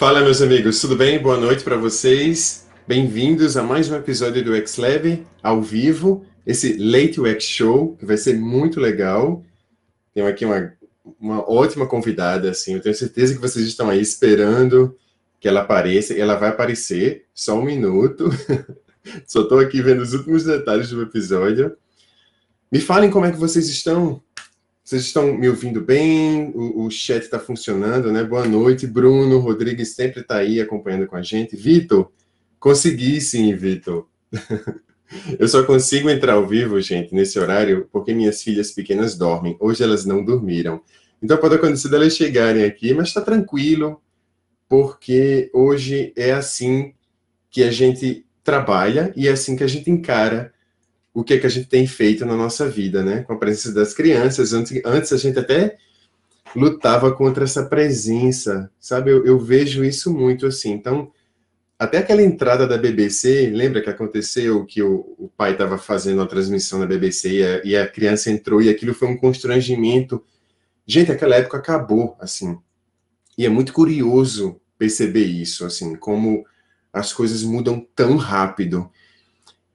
Fala, meus amigos, tudo bem? Boa noite para vocês. Bem-vindos a mais um episódio do XLab ao vivo, esse Late UX Show, que vai ser muito legal. Tenho aqui uma, uma ótima convidada, assim, eu tenho certeza que vocês estão aí esperando que ela apareça, e ela vai aparecer, só um minuto. Só estou aqui vendo os últimos detalhes do episódio. Me falem como é que vocês estão. Vocês estão me ouvindo bem? O, o chat está funcionando, né? Boa noite, Bruno. Rodrigues sempre está aí acompanhando com a gente. Vitor, consegui sim, Vitor. Eu só consigo entrar ao vivo, gente, nesse horário, porque minhas filhas pequenas dormem. Hoje elas não dormiram. Então pode acontecer delas chegarem aqui, mas está tranquilo, porque hoje é assim que a gente trabalha e é assim que a gente encara o que é que a gente tem feito na nossa vida, né? Com a presença das crianças. Antes, antes a gente até lutava contra essa presença, sabe? Eu, eu vejo isso muito assim. Então, até aquela entrada da BBC, lembra que aconteceu que o, o pai estava fazendo a transmissão na BBC e a, e a criança entrou e aquilo foi um constrangimento. Gente, aquela época acabou, assim. E é muito curioso perceber isso, assim, como as coisas mudam tão rápido.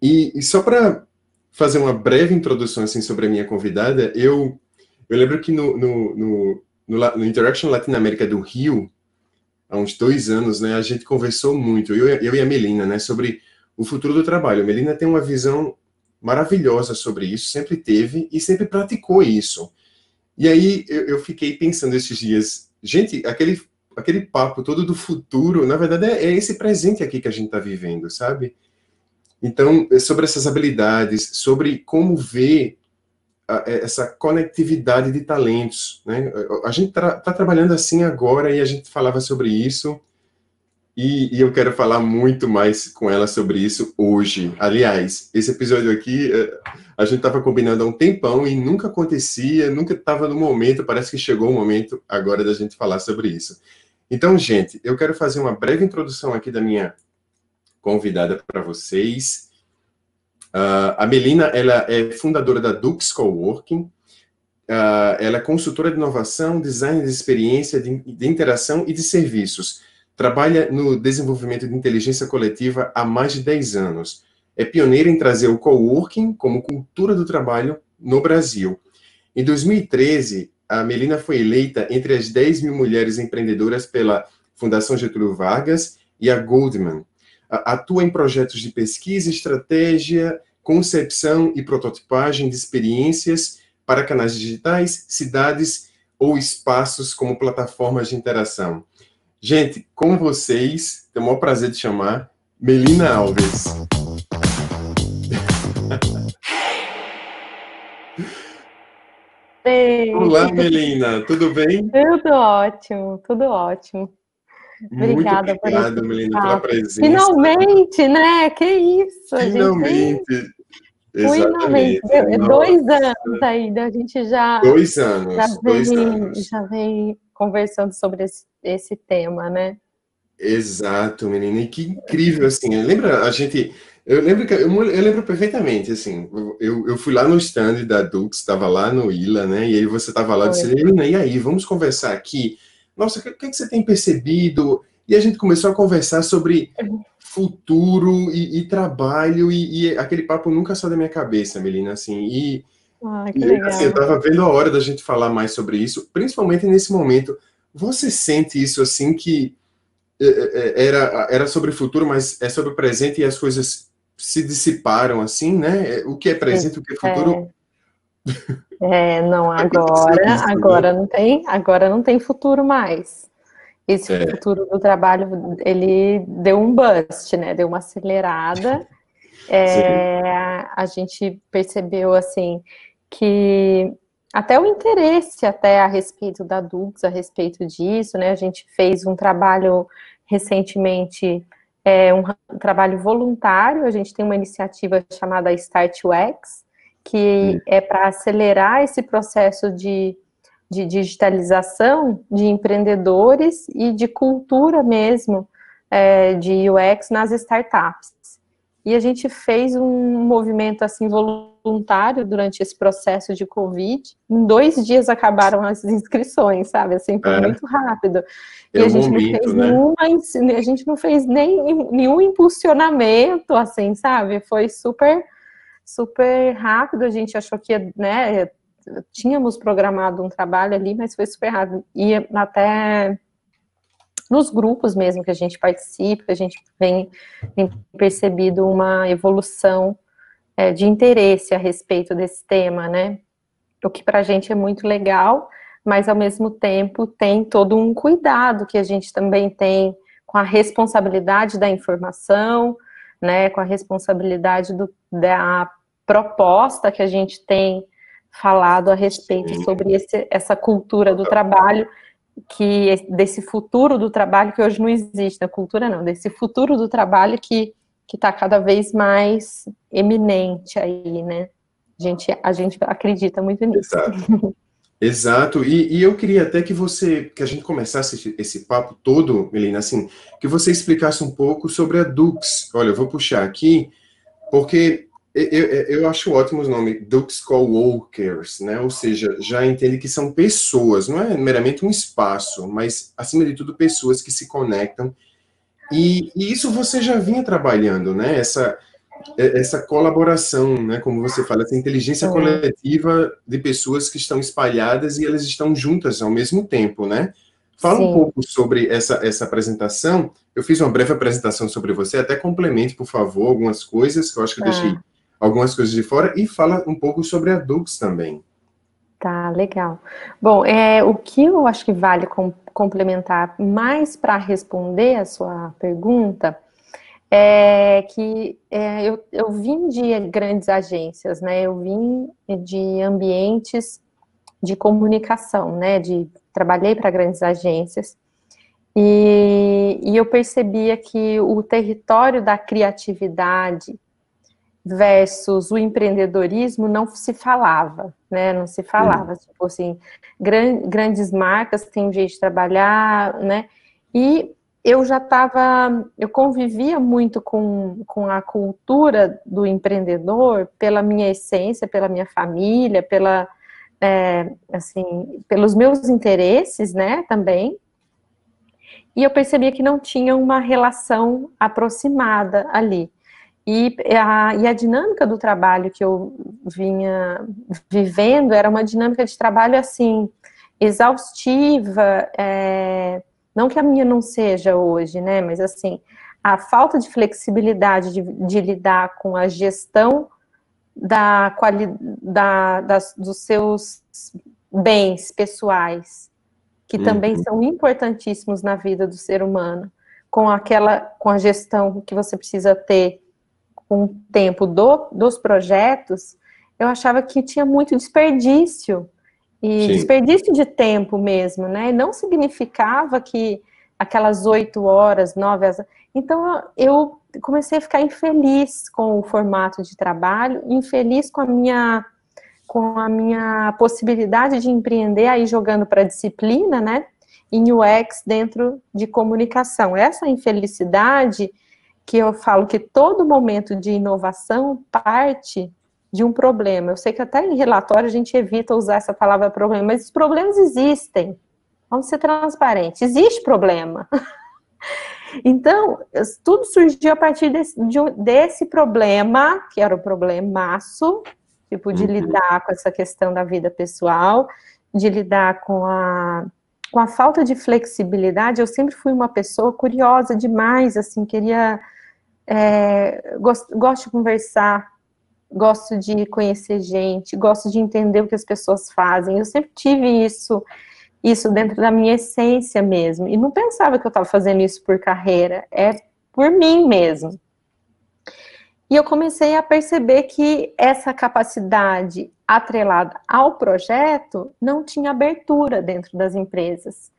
E, e só para fazer uma breve introdução assim, sobre a minha convidada, eu, eu lembro que no, no, no, no, no Interaction Latinoamérica do Rio, há uns dois anos, né, a gente conversou muito, eu, eu e a Melina, né, sobre o futuro do trabalho. A Melina tem uma visão maravilhosa sobre isso, sempre teve e sempre praticou isso. E aí eu, eu fiquei pensando esses dias, gente, aquele aquele papo todo do futuro, na verdade, é, é esse presente aqui que a gente está vivendo, sabe? Então, é sobre essas habilidades, sobre como ver a, é, essa conectividade de talentos, né? A gente está tá trabalhando assim agora e a gente falava sobre isso e, e, eu quero falar muito mais com ela sobre isso hoje. Aliás, esse episódio aqui, a gente estava combinando há um tempão e nunca acontecia, nunca estava no momento, parece que chegou o momento agora da gente falar sobre isso. Então, gente, eu quero fazer uma breve introdução aqui da minha convidada para vocês. Uh, a Melina, ela é fundadora da Dux Coworking, uh, ela é consultora de inovação, design de experiência, de, de interação e de serviços. Trabalha no desenvolvimento de inteligência coletiva há mais de 10 anos. É pioneira em trazer o coworking como cultura do trabalho no Brasil. Em 2013, a Melina foi eleita entre as 10 mil mulheres empreendedoras pela Fundação Getúlio Vargas e a Goldman. Atua em projetos de pesquisa, estratégia, concepção e prototipagem de experiências para canais digitais, cidades ou espaços como plataformas de interação. Gente, com vocês, tenho o maior prazer de chamar Melina Alves. Olá, Melina, tudo bem? Tudo ótimo, tudo ótimo. Obrigada Muito obrigado, por Melina, pela presença. Finalmente, né? Que isso? Finalmente. Finalmente. Dois anos aí, a gente já. Dois anos. Já vem, dois anos. Já vem conversando sobre esse, esse tema, né? Exato, menina. E que incrível, assim. Lembra a gente eu lembro que eu, eu, lembro perfeitamente, assim, eu, eu fui lá no stand da Dux, estava lá no ILA, né? E aí você estava lá e disse, e aí, vamos conversar aqui. Nossa, o que, que, você tem percebido? E a gente começou a conversar sobre futuro e, e trabalho, e, e, aquele papo nunca saiu da minha cabeça, Melina, assim, e, ah, e assim, eu estava vendo a hora da gente falar mais sobre isso, principalmente nesse momento. Você sente isso assim que é, é, é, era, era sobre o futuro, mas é sobre o presente e as coisas se dissiparam assim, né? O que é presente, o que é futuro. É, é não, agora, agora não tem, agora não tem futuro mais. Esse é. futuro do trabalho, ele deu um bust, né? Deu uma acelerada. É, a gente percebeu assim que até o interesse até a respeito da Dux, a respeito disso, né? A gente fez um trabalho recentemente é um trabalho voluntário, a gente tem uma iniciativa chamada Start UX, que é para acelerar esse processo de, de digitalização de empreendedores e de cultura mesmo é, de UX nas startups. E a gente fez um movimento assim voluntário durante esse processo de Covid. Em dois dias acabaram as inscrições, sabe? Assim, foi é. muito rápido. É e a gente não fez né? nenhuma, a gente não fez nem nenhum impulsionamento, assim, sabe? Foi super, super rápido. A gente achou que, né? Tínhamos programado um trabalho ali, mas foi super rápido. E até nos grupos mesmo que a gente participa, a gente vem, vem percebido uma evolução é, de interesse a respeito desse tema, né? O que para a gente é muito legal, mas ao mesmo tempo tem todo um cuidado que a gente também tem com a responsabilidade da informação, né? Com a responsabilidade do, da proposta que a gente tem falado a respeito sobre esse, essa cultura do trabalho que desse futuro do trabalho que hoje não existe, na cultura não, desse futuro do trabalho que que está cada vez mais eminente aí, né? A gente, a gente acredita muito nisso. Exato. Exato, e, e, eu queria até que você, que a gente começasse esse, esse, papo todo, Melina, assim, que você explicasse um pouco sobre a Dux. Olha, eu vou puxar aqui, porque eu, eu acho ótimo o nome, Dux Coworkers, né? Ou seja, já entende que são pessoas, não é meramente um espaço, mas, acima de tudo, pessoas que se conectam. E, e isso você já vinha trabalhando, né? Essa, essa colaboração, né? Como você fala, essa inteligência coletiva de pessoas que estão espalhadas e elas estão juntas ao mesmo tempo, né? Fala Sim. um pouco sobre essa, essa apresentação. Eu fiz uma breve apresentação sobre você, até complemente, por favor, algumas coisas, que eu acho que eu deixei ah algumas coisas de fora e fala um pouco sobre a Dux também. Tá, legal. Bom, é, o que eu acho que vale com, complementar mais para responder a sua pergunta é que é, eu, eu vim de grandes agências, né? Eu vim de ambientes de comunicação, né? De trabalhei para grandes agências e, e eu percebia que o território da criatividade versus o empreendedorismo não se falava, né? Não se falava, uhum. tipo assim, gran, grandes marcas têm um jeito de trabalhar, né? E eu já estava, eu convivia muito com, com a cultura do empreendedor pela minha essência, pela minha família, pela, é, assim, pelos meus interesses, né, também. E eu percebia que não tinha uma relação aproximada ali. E a, e a dinâmica do trabalho que eu vinha vivendo era uma dinâmica de trabalho assim, exaustiva, é, não que a minha não seja hoje, né, mas assim, a falta de flexibilidade de, de lidar com a gestão da, quali, da, das, dos seus bens pessoais, que uhum. também são importantíssimos na vida do ser humano, com aquela, com a gestão que você precisa ter com o tempo do, dos projetos, eu achava que tinha muito desperdício. E Sim. desperdício de tempo mesmo, né? Não significava que aquelas oito horas, nove horas. Então eu comecei a ficar infeliz com o formato de trabalho, infeliz com a minha com a minha possibilidade de empreender aí jogando para disciplina, né? Em UX dentro de comunicação. Essa infelicidade que eu falo que todo momento de inovação parte de um problema. Eu sei que até em relatório a gente evita usar essa palavra problema, mas os problemas existem. Vamos ser transparentes. Existe problema. Então, tudo surgiu a partir desse, de, desse problema, que era o problemaço, tipo, de uhum. lidar com essa questão da vida pessoal, de lidar com a, com a falta de flexibilidade. Eu sempre fui uma pessoa curiosa demais, assim, queria é, gosto, gosto de conversar, gosto de conhecer gente, gosto de entender o que as pessoas fazem. Eu sempre tive isso, isso dentro da minha essência mesmo. E não pensava que eu estava fazendo isso por carreira, é por mim mesmo. E eu comecei a perceber que essa capacidade atrelada ao projeto não tinha abertura dentro das empresas.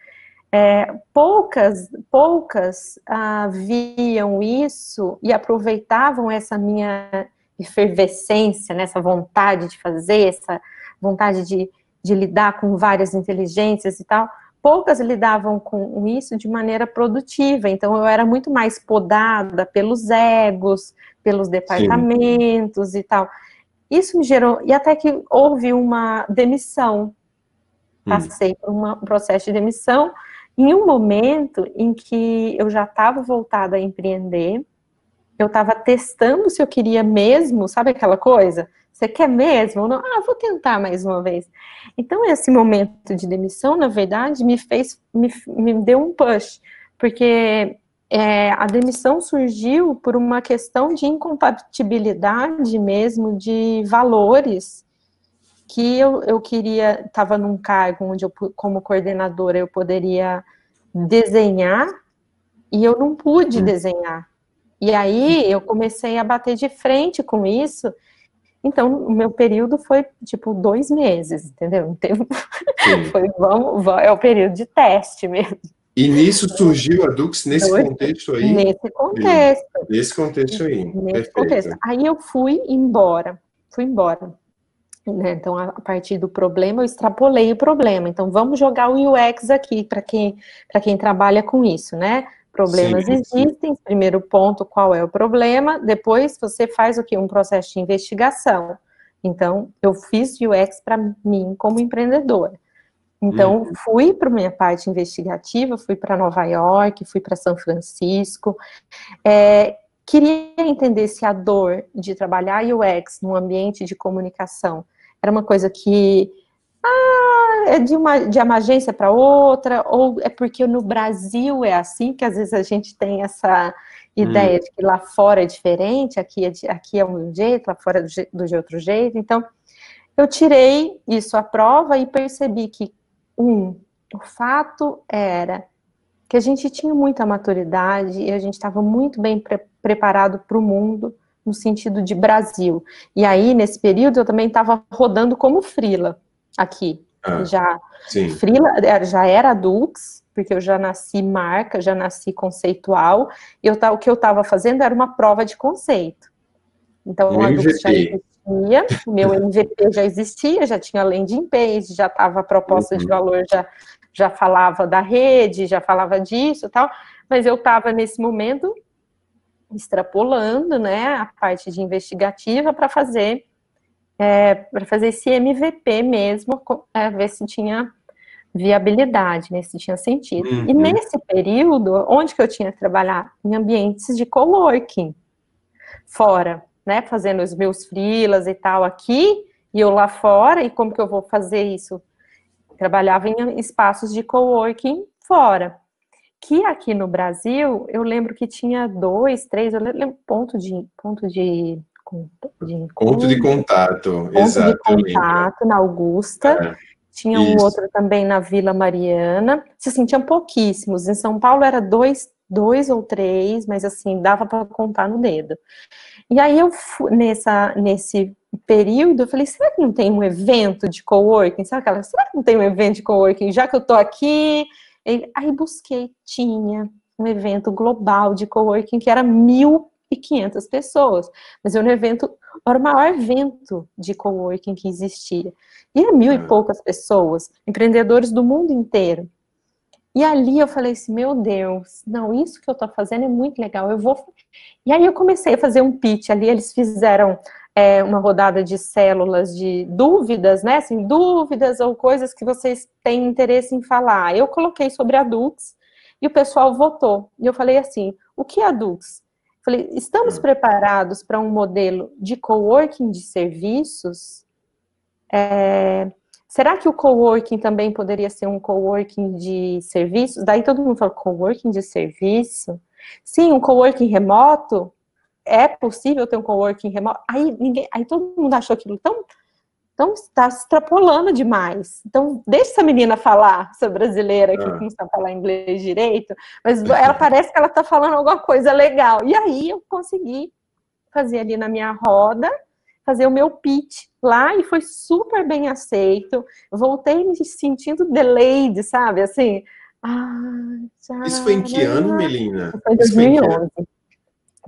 É, poucas, poucas ah, viam isso e aproveitavam essa minha efervescência, né, essa vontade de fazer, essa vontade de, de lidar com várias inteligências e tal. Poucas lidavam com isso de maneira produtiva, então eu era muito mais podada pelos egos, pelos departamentos Sim. e tal. isso me gerou, e até que houve uma demissão, hum. passei por uma, um processo de demissão, em um momento em que eu já estava voltada a empreender, eu estava testando se eu queria mesmo, sabe aquela coisa? Você quer mesmo? Não? Ah, vou tentar mais uma vez. Então, esse momento de demissão, na verdade, me fez, me, me deu um push, porque é, a demissão surgiu por uma questão de incompatibilidade mesmo de valores que eu, eu queria, estava num cargo onde eu, como coordenadora, eu poderia desenhar e eu não pude hum. desenhar. E aí eu comecei a bater de frente com isso. Então, o meu período foi tipo dois meses, entendeu? Então, foi vamos, vamos, é o período de teste mesmo. E nisso surgiu a Dux nesse contexto aí? Nesse contexto. Nesse contexto aí. Nesse Perfeito. contexto. Aí eu fui embora. Fui embora. Né? Então, a partir do problema, eu extrapolei o problema. Então, vamos jogar o UX aqui para quem, quem trabalha com isso, né? Problemas sim, existem. Sim. Primeiro ponto, qual é o problema? Depois, você faz o que? Um processo de investigação. Então, eu fiz UX para mim como empreendedora. Então, uhum. fui para minha parte investigativa, fui para Nova York, fui para São Francisco. É, queria entender se a dor de trabalhar UX num ambiente de comunicação era uma coisa que ah, é de uma, de uma agência para outra, ou é porque no Brasil é assim, que às vezes a gente tem essa ideia hum. de que lá fora é diferente, aqui é, de, aqui é um jeito, lá fora é do, do de outro jeito. Então, eu tirei isso à prova e percebi que um, o fato era que a gente tinha muita maturidade e a gente estava muito bem pre preparado para o mundo no sentido de Brasil. E aí, nesse período, eu também estava rodando como frila aqui. Ah, já sim. frila já era Dux, porque eu já nasci marca, já nasci conceitual, e eu, o que eu estava fazendo era uma prova de conceito. Então, a Dux já existia, o meu MVP já existia, já tinha landing page, já estava a proposta uhum. de valor, já, já falava da rede, já falava disso e tal, mas eu estava nesse momento extrapolando, né, a parte de investigativa para fazer é, para fazer esse MVP mesmo, é, ver se tinha viabilidade, né, se tinha sentido. Uhum. E nesse período, onde que eu tinha que trabalhar? Em ambientes de coworking, fora né, fazendo os meus frilas e tal aqui, e eu lá fora, e como que eu vou fazer isso? Trabalhava em espaços de coworking fora. Que aqui no Brasil, eu lembro que tinha dois, três, eu lembro ponto de ponto de, de ponto de contato, ponto exato, de contato na Augusta. É, tinha um outro também na Vila Mariana. Assim, tinha pouquíssimos. Em São Paulo era dois, dois ou três, mas assim, dava para contar no dedo. E aí eu nessa nesse período, eu falei, será que não tem um evento de coworking? Sabe aquela, será que não tem um evento de coworking? Já que eu tô aqui, aí busquei, tinha um evento global de coworking que era 1.500 pessoas, mas era um evento, era o maior evento de coworking que existia. E era mil e ah. poucas pessoas, empreendedores do mundo inteiro. E ali eu falei assim, meu Deus, não, isso que eu tô fazendo é muito legal, eu vou... E aí eu comecei a fazer um pitch ali, eles fizeram é, uma rodada de células de dúvidas, né, assim, dúvidas ou coisas que vocês têm interesse em falar. Eu coloquei sobre adultos e o pessoal votou. E eu falei assim, o que é adultos? Falei, estamos preparados para um modelo de coworking de serviços? É, Será que o coworking também poderia ser um coworking de serviços? Daí todo mundo fala, coworking de serviço? Sim, um coworking remoto? É possível ter um coworking remoto? Aí, ninguém, aí todo mundo achou aquilo tão, tão está extrapolando demais. Então, deixa essa menina falar, essa brasileira que ah. não sabe falar inglês direito, mas ela parece que ela está falando alguma coisa legal. E aí eu consegui fazer ali na minha roda, fazer o meu pitch lá e foi super bem aceito. Voltei me sentindo delayed, sabe? Assim. Ah, Isso foi em que ano, Melina? Foi 2011.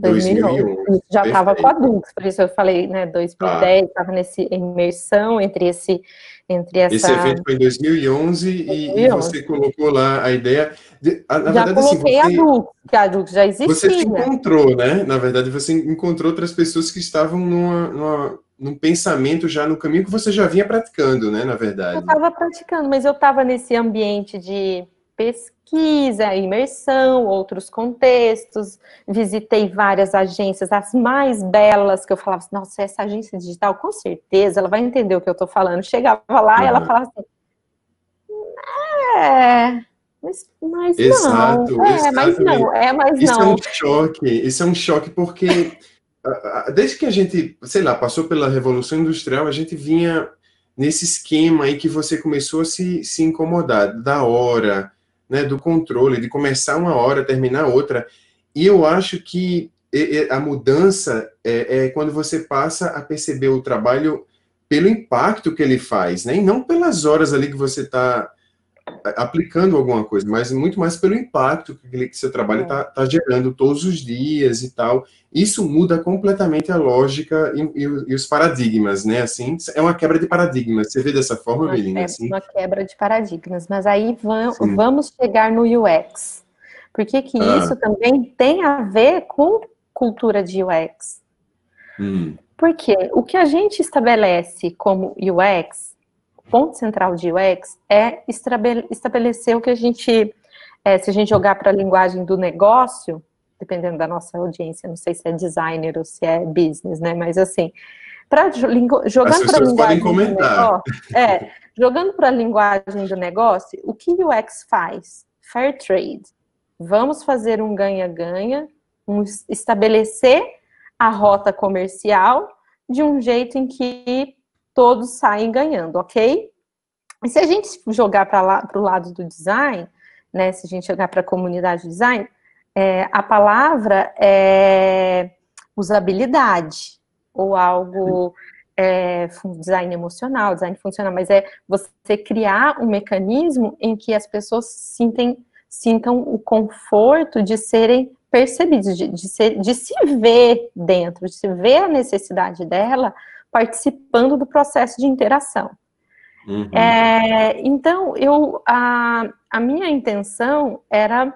2011. Já estava com adultos, por isso eu falei, né, 2010, estava ah. nessa imersão entre esse, entre essa... Esse evento foi em 2011, 2011. E, você colocou lá a ideia... De, a, na já verdade, assim, coloquei assim, você, adultos, que adultos já existia. Você se encontrou, né? Na verdade, você encontrou outras pessoas que estavam numa, numa num pensamento já no caminho que você já vinha praticando, né, na verdade. Eu estava praticando, mas eu estava nesse ambiente de pesquisa, imersão, outros contextos, visitei várias agências, as mais belas, que eu falava assim, nossa, essa agência digital, com certeza, ela vai entender o que eu estou falando. Chegava lá uhum. e ela falava assim, é, mas, mas exato, não, é, mas não, é, mas isso não. Isso é um choque, isso é um choque porque desde que a gente, sei lá, passou pela Revolução Industrial, a gente vinha nesse esquema aí que você começou a se, se incomodar, da hora, né, do controle, de começar uma hora, terminar outra. E eu acho que a mudança é, é, quando você passa a perceber o trabalho pelo impacto que ele faz, né? E não pelas horas ali que você está aplicando alguma coisa, mas muito mais pelo impacto que, que seu trabalho está é. tá gerando todos os dias e tal. Isso muda completamente a lógica e, e, e, os paradigmas, né? Assim, é uma quebra de paradigmas. Você vê dessa forma, uma Melina? Assim? Uma quebra de paradigmas. Mas aí vamos, vamos chegar no UX. Por que, que ah. isso também tem a ver com cultura de UX? Hum. Porque o que a gente estabelece como UX ponto central de UX é estabelecer o que a gente, é, se a gente jogar para a linguagem do negócio, dependendo da nossa audiência, não sei se é designer ou se é business, né? Mas assim, para jogando para a linguagem do negócio, é, jogando para a linguagem do negócio, o que o UX faz? Fair trade. Vamos fazer um ganha-ganha, um, estabelecer a rota comercial de um jeito em que todos saem ganhando, ok? E se a gente jogar para o lado do design, né, se a gente jogar para a comunidade de design, é, a palavra é usabilidade, ou algo, é, design emocional, design funcional, mas é você criar um mecanismo em que as pessoas sintem, sintam o conforto de serem percebidos, de, de, ser, de se ver dentro, de se ver a necessidade dela, participando do processo de interação. Uhum. É, então, eu, a, a minha intenção era,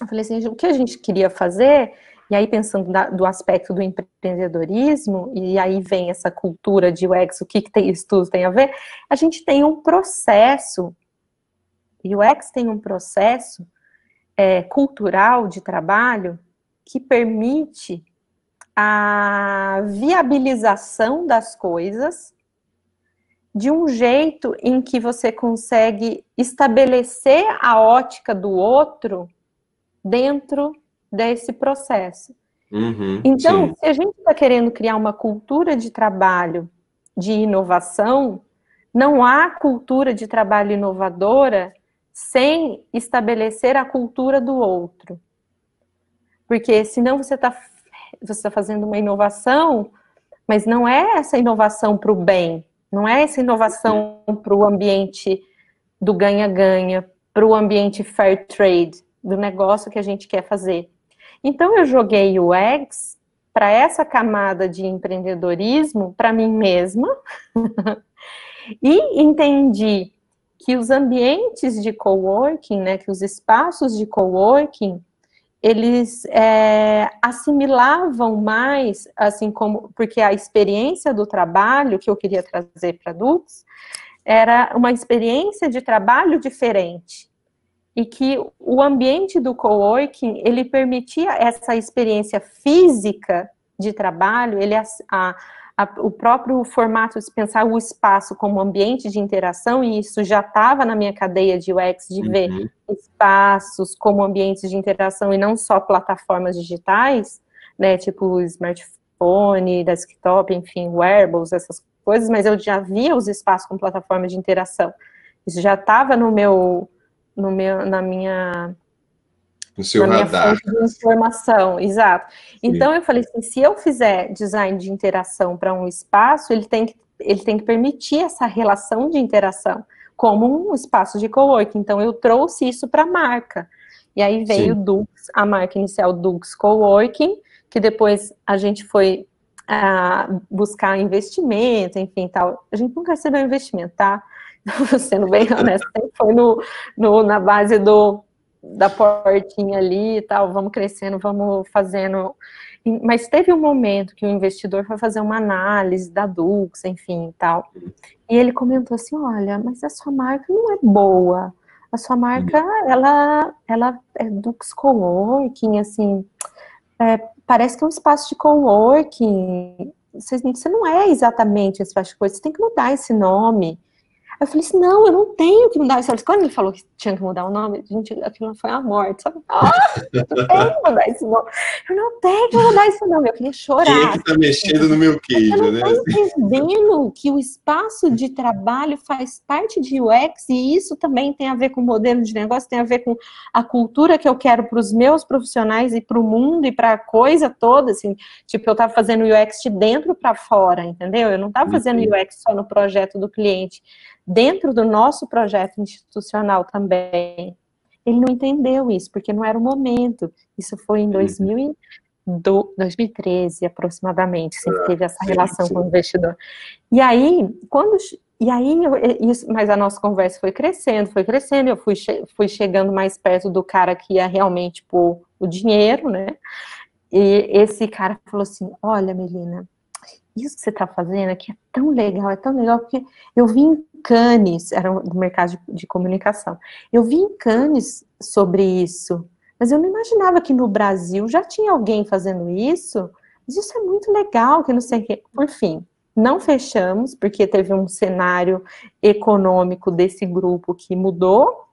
eu falei assim, o que a gente queria fazer, e aí pensando da, do aspecto do empreendedorismo, e aí vem essa cultura de UX, o que, que tem, isso tudo tem a ver, a gente tem um processo, e o UX tem um processo é, cultural de trabalho que permite a viabilização das coisas de um jeito em que você consegue estabelecer a ótica do outro dentro desse processo. Uhum, então, sim. se a gente está querendo criar uma cultura de trabalho de inovação, não há cultura de trabalho inovadora sem estabelecer a cultura do outro. Porque senão você está você está fazendo uma inovação, mas não é essa inovação para o bem, não é essa inovação para o ambiente do ganha-ganha, para o ambiente fair trade, do negócio que a gente quer fazer. Então eu joguei o UX para essa camada de empreendedorismo para mim mesma e entendi que os ambientes de coworking, né, que os espaços de coworking eles é, assimilavam mais, assim como, porque a experiência do trabalho que eu queria trazer para adultos era uma experiência de trabalho diferente. E que o ambiente do coworking ele permitia essa experiência física de trabalho, ele a, a, o próprio formato de pensar o espaço como ambiente de interação, e isso já estava na minha cadeia de UX, de uhum. ver espaços como ambientes de interação e não só plataformas digitais, né, tipo smartphone, desktop, enfim, wearables, essas coisas, mas eu já via os espaços com plataformas de interação. Isso já estava no meu, no meu, na minha no seu na radar. fonte de informação, exato. Sim. Então eu falei assim, se eu fizer design de interação para um espaço, ele tem, que, ele tem que permitir essa relação de interação como um espaço de coworking. Então eu trouxe isso para a marca. E aí veio o Dux, a marca inicial Dux Coworking, que depois a gente foi uh, buscar investimento, enfim, tal. A gente nunca recebeu investimento, tá? Sendo bem honesto, foi no, no, na base do da portinha ali e tal, vamos crescendo, vamos fazendo. Mas teve um momento que o investidor foi fazer uma análise da Dux, enfim, tal. E ele comentou assim, olha, mas a sua marca não é boa. A sua marca, ela, ela é Dux Coworking, assim, é, parece que é um espaço de coworking. Você, você não é exatamente esse espaço de coworking, você tem que mudar esse nome. Eu falei assim, não, eu não tenho que mudar. Quando ele falou que tinha que mudar o nome, gente, aquilo foi a morte, sabe? Ah, eu tenho que mudar esse nome. Eu não tenho que mudar esse nome. Eu queria chorar. Quem é que tá mexendo no meu queijo, eu né? Eu entendendo que o espaço de trabalho faz parte de UX e isso também tem a ver com o modelo de negócio, tem a ver com a cultura que eu quero para os meus profissionais e para o mundo e para a coisa toda, assim. Tipo, eu tava fazendo UX de dentro para fora, entendeu? Eu não tava fazendo UX só no projeto do cliente dentro do nosso projeto institucional também. Ele não entendeu isso, porque não era o momento. Isso foi em 2000 do, 2013, aproximadamente, sempre teve essa relação sim, sim. com o investidor. E aí, quando e aí, eu, isso, mas a nossa conversa foi crescendo, foi crescendo, eu fui, che fui chegando mais perto do cara que ia realmente pôr o dinheiro, né? E esse cara falou assim: Olha, Melina, isso que você está fazendo aqui é tão legal, é tão legal, porque eu vi em Cannes, era do mercado de, de, comunicação, eu vi em Cannes sobre isso, mas eu não imaginava que no Brasil já tinha alguém fazendo isso, mas isso é muito legal, que não sei o quê. Por fim, não fechamos, porque teve um cenário econômico desse grupo que mudou,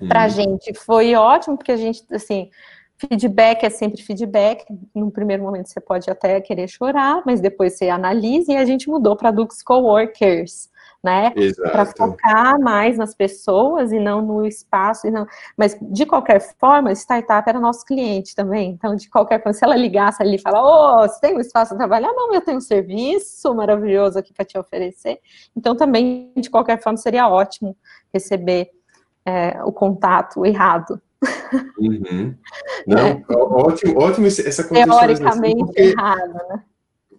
hum. Para a gente foi ótimo, porque a gente, assim, Feedback é sempre feedback. No primeiro momento você pode até querer chorar, mas depois você analisa e a gente mudou para Dux Coworkers, né? Para focar mais nas pessoas e não no espaço. E não... Mas de qualquer forma, startup era nosso cliente também. Então, de qualquer forma, se ela ligasse ali e falar, ô, oh, você tem um espaço para trabalhar? Não, eu tenho um serviço maravilhoso aqui para te oferecer. Então, também, de qualquer forma, seria ótimo receber é, o contato errado. Uhum. Não, é. ótimo, ótimo essa Teoricamente errado, né?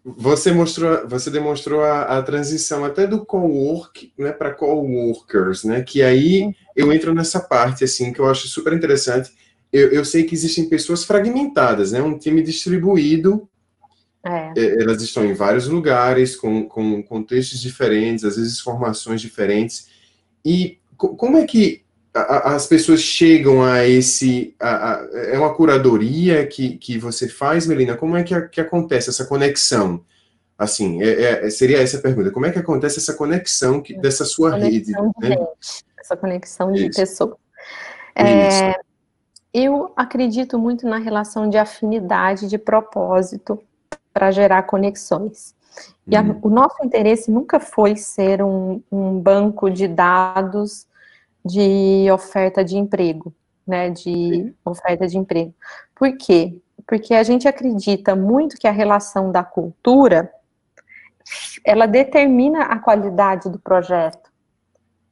Você mostrou, você demonstrou a, a transição até do co-work né, para co-workers, né? Que aí uhum. eu entro nessa parte assim que eu acho super interessante. Eu, eu sei que existem pessoas fragmentadas, né? Um time distribuído. É. é elas estão em vários lugares, com, com contextos diferentes, às vezes formações diferentes. E como é que as pessoas chegam a esse. A, é uma curadoria que, que você faz, Melina? Como é que, que acontece essa conexão? Assim, é, é, seria essa a pergunta. Como é que acontece essa conexão que, dessa sua conexão rede? De né? essa conexão de Isso. pessoas. É, eu acredito muito na relação de afinidade, de propósito, para gerar conexões. E a, uhum. o nosso interesse nunca foi ser um, um banco de dados de oferta de emprego, né, de oferta de emprego. Por quê? Porque a gente acredita muito que a relação da cultura, ela determina a qualidade do projeto.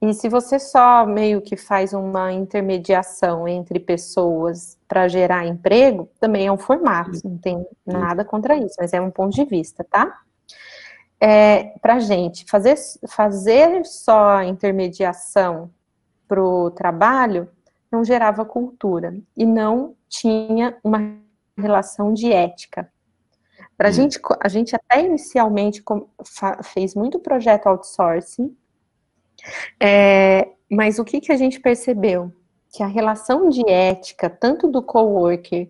E se você só meio que faz uma intermediação entre pessoas para gerar emprego, também é um formato, não tem nada contra isso, mas é um ponto de vista, tá? É, para gente, fazer, fazer só a intermediação para o trabalho não gerava cultura e não tinha uma relação de ética. Para a hum. gente, a gente até inicialmente fez muito projeto outsourcing, é, mas o que, que a gente percebeu? Que a relação de ética, tanto do coworker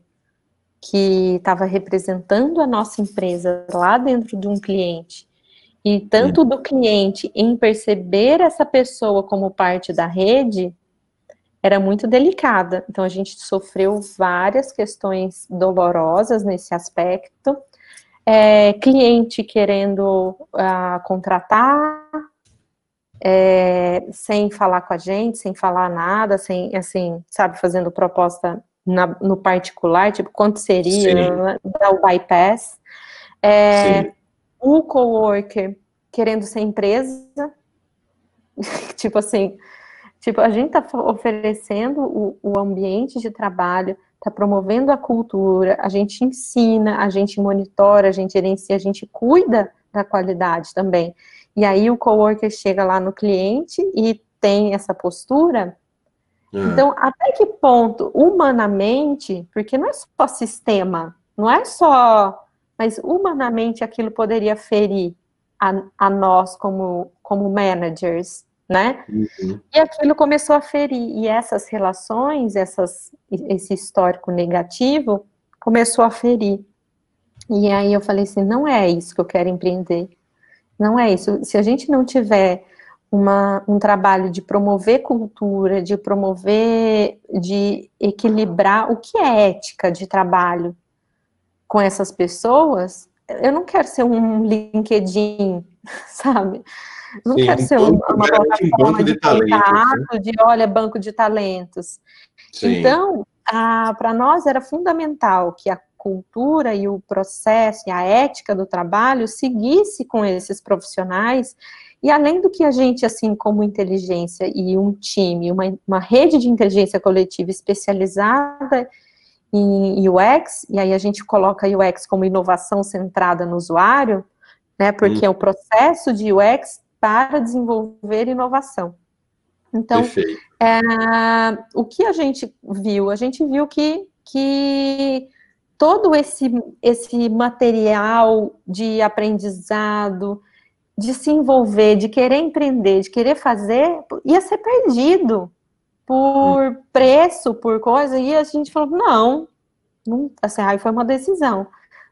que estava representando a nossa empresa lá dentro de um cliente, e tanto do cliente em perceber essa pessoa como parte da rede, era muito delicada. Então, a gente sofreu várias questões dolorosas nesse aspecto. É, cliente querendo uh, contratar, é, sem falar com a gente, sem falar nada, sem, assim, sabe, fazendo proposta na, no particular, tipo, quanto seria, dar o bypass. É, o coworker querendo ser empresa, tipo assim, tipo, a gente está oferecendo o, o ambiente de trabalho, está promovendo a cultura, a gente ensina, a gente monitora, a gente gerencia, a gente cuida da qualidade também. E aí o coworker chega lá no cliente e tem essa postura. Uhum. Então, até que ponto, humanamente, porque não é só sistema, Não é só, mas humanamente aquilo poderia ferir a, a nós como, como managers, né? Uhum. E aquilo começou a ferir, e essas relações, essas, esse histórico negativo, começou a ferir. E aí eu falei assim, não é isso que eu quero empreender, não é isso. Se a gente não tiver uma, um trabalho de promover cultura, de promover, de equilibrar o que é ética de trabalho com essas pessoas, eu não quero ser um LinkedIn, sabe? Não Sim, quero ser um, uma plataforma de, de talentos, né? de, olha, banco de talentos. Sim. Então, para nós era fundamental que a cultura e o processo e a ética do trabalho seguisse com esses profissionais e além do que a gente, assim, como inteligência e um time, uma, uma rede de inteligência coletiva especializada em UX, e aí a gente coloca UX como inovação centrada no usuário, né, porque hum. é o processo de UX para desenvolver inovação. Então, é, o que a gente viu? A gente viu que, que todo esse, esse material de aprendizado, de se envolver, de querer empreender, de querer fazer, ia ser perdido por hum. preço, por coisa, e a gente falou, não, não assim, aí foi uma decisão.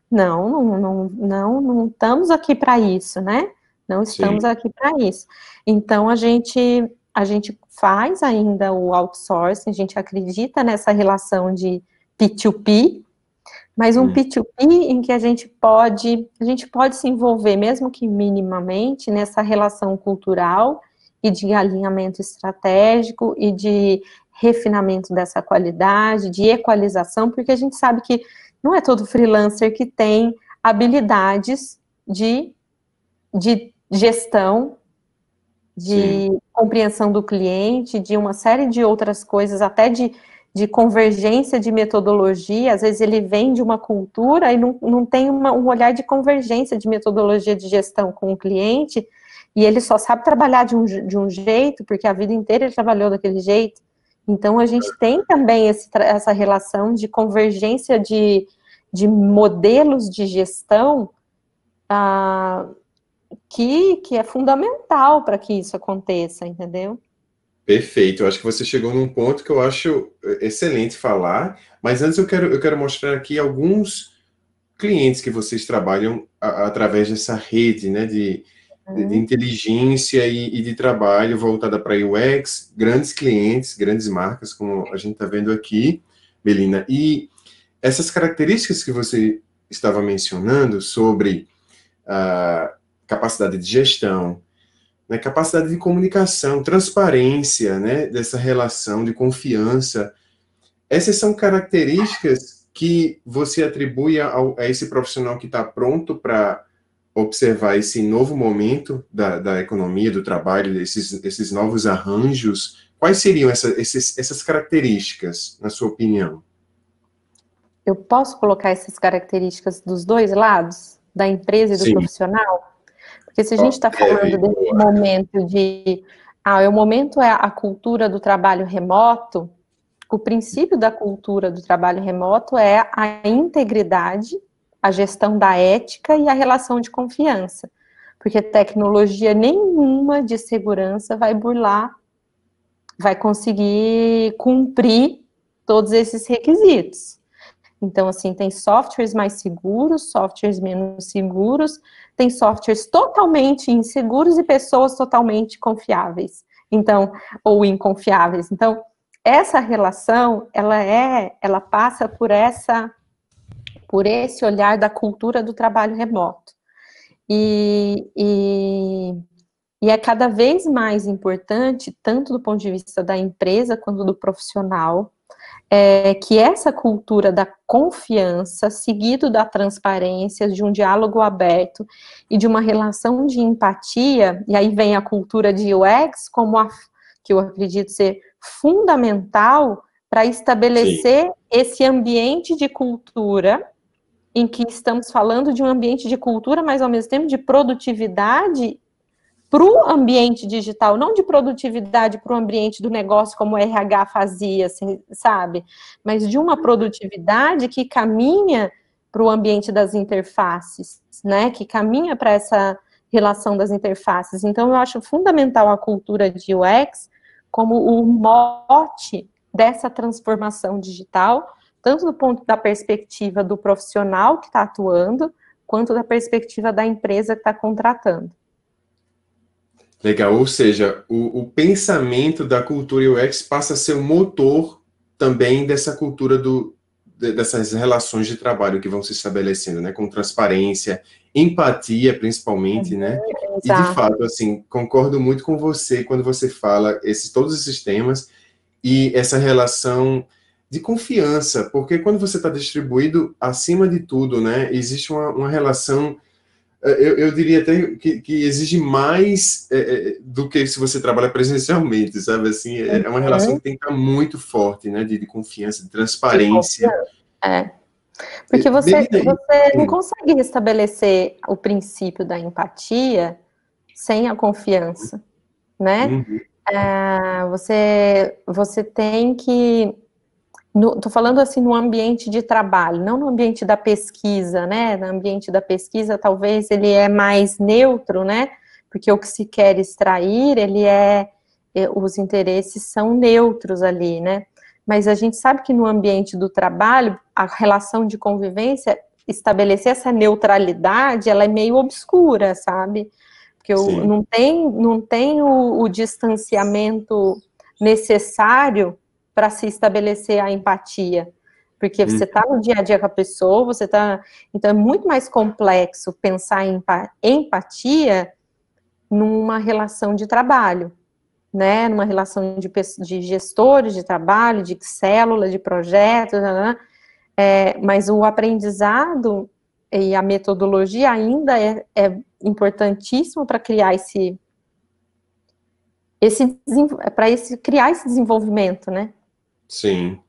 Não, não, não, não, não estamos aqui para isso, né? Não estamos Sim. aqui para isso. Então a gente a gente faz ainda o outsourcing, a gente acredita nessa relação de P2P, mas um hum. P2P em que a gente pode, a gente pode se envolver, mesmo que minimamente, nessa relação cultural e de alinhamento estratégico e de refinamento dessa qualidade, de equalização, porque a gente sabe que não é todo freelancer que tem habilidades de, de gestão, de Sim. compreensão do cliente, de uma série de outras coisas, até de de convergência de metodologia, às vezes ele vem de uma cultura e não, não tem uma, um olhar de convergência de metodologia de gestão com o cliente, e ele só sabe trabalhar de um, de um jeito, porque a vida inteira ele trabalhou daquele jeito. Então, a gente tem também esse, essa relação de convergência de, de modelos de gestão ah, que, que é fundamental para que isso aconteça, entendeu? Perfeito, eu acho que você chegou num ponto que eu acho excelente falar, mas antes eu quero, eu quero mostrar aqui alguns clientes que vocês trabalham a, através dessa rede né, de, de, de uhum. inteligência e, e, de trabalho voltada para UX, grandes clientes, grandes marcas, como a gente está vendo aqui, Belina. E essas características que você estava mencionando sobre a capacidade de gestão, né, capacidade de comunicação, transparência, né, dessa relação de confiança. Essas são características que você atribui ao, a esse profissional que está pronto para observar esse novo momento da, da economia, do trabalho, esses, esses novos arranjos. Quais seriam essa, esses, essas características, na sua opinião? Eu posso colocar essas características dos dois lados, da empresa e do Sim. profissional? Porque se a gente está falando desse momento de. Ah, o momento é a cultura do trabalho remoto, o princípio da cultura do trabalho remoto é a integridade, a gestão da ética e a relação de confiança. Porque tecnologia nenhuma de segurança vai burlar, vai conseguir cumprir todos esses requisitos. Então, assim, tem softwares mais seguros, softwares menos seguros, tem softwares totalmente inseguros e pessoas totalmente confiáveis. Então, ou inconfiáveis. Então, essa relação, ela é, ela passa por essa, por esse olhar da cultura do trabalho remoto. E, e, e é cada vez mais importante, tanto do ponto de vista da empresa quanto do profissional, é, que essa cultura da confiança, seguido da transparência, de um diálogo aberto e de uma relação de empatia, e aí vem a cultura de UX como a, que eu acredito ser fundamental para estabelecer Sim. esse ambiente de cultura em que estamos falando de um ambiente de cultura, mas ao mesmo tempo de produtividade para o ambiente digital, não de produtividade para o ambiente do negócio, como o RH fazia, assim, sabe? Mas de uma produtividade que caminha para o ambiente das interfaces, né, que caminha para essa relação das interfaces. Então, eu acho fundamental a cultura de UX como o mote dessa transformação digital, tanto do ponto da perspectiva do profissional que está atuando, quanto da perspectiva da empresa que está contratando. Legal, ou seja, o, o, pensamento da cultura UX passa a ser o motor também dessa cultura do, dessas relações de trabalho que vão se estabelecendo, né, com transparência, empatia, principalmente, né, Exato. e de fato, assim, concordo muito com você quando você fala esses, todos esses temas e essa relação de confiança, porque quando você está distribuído, acima de tudo, né, existe uma, uma relação é, eu, eu, diria até que, que exige mais é, é, do que se você trabalha presencialmente, sabe? Assim, é, é uma relação que tem que estar muito forte, né? De, de confiança, de transparência. É. Porque você, você não consegue restabelecer o princípio da empatia sem a confiança, né? Uhum. É, você, você tem que Estou falando assim no ambiente de trabalho, não no ambiente da pesquisa, né? No ambiente da pesquisa, talvez ele é mais neutro, né? Porque o que se quer extrair, ele é, é os interesses são neutros ali, né? Mas a gente sabe que no ambiente do trabalho, a relação de convivência, estabelecer essa neutralidade, ela é meio obscura, sabe? Porque o, não tem, não tem o, o distanciamento necessário para se estabelecer a empatia. Porque você está no dia a dia com a pessoa, você está. Então é muito mais complexo pensar em empatia numa relação de trabalho, né? Numa relação de, de gestores de trabalho, de célula, de projetos, né, né, né? É, mas o aprendizado e a metodologia ainda é, é importantíssimo para criar esse, esse para esse criar esse desenvolvimento, né? Sim.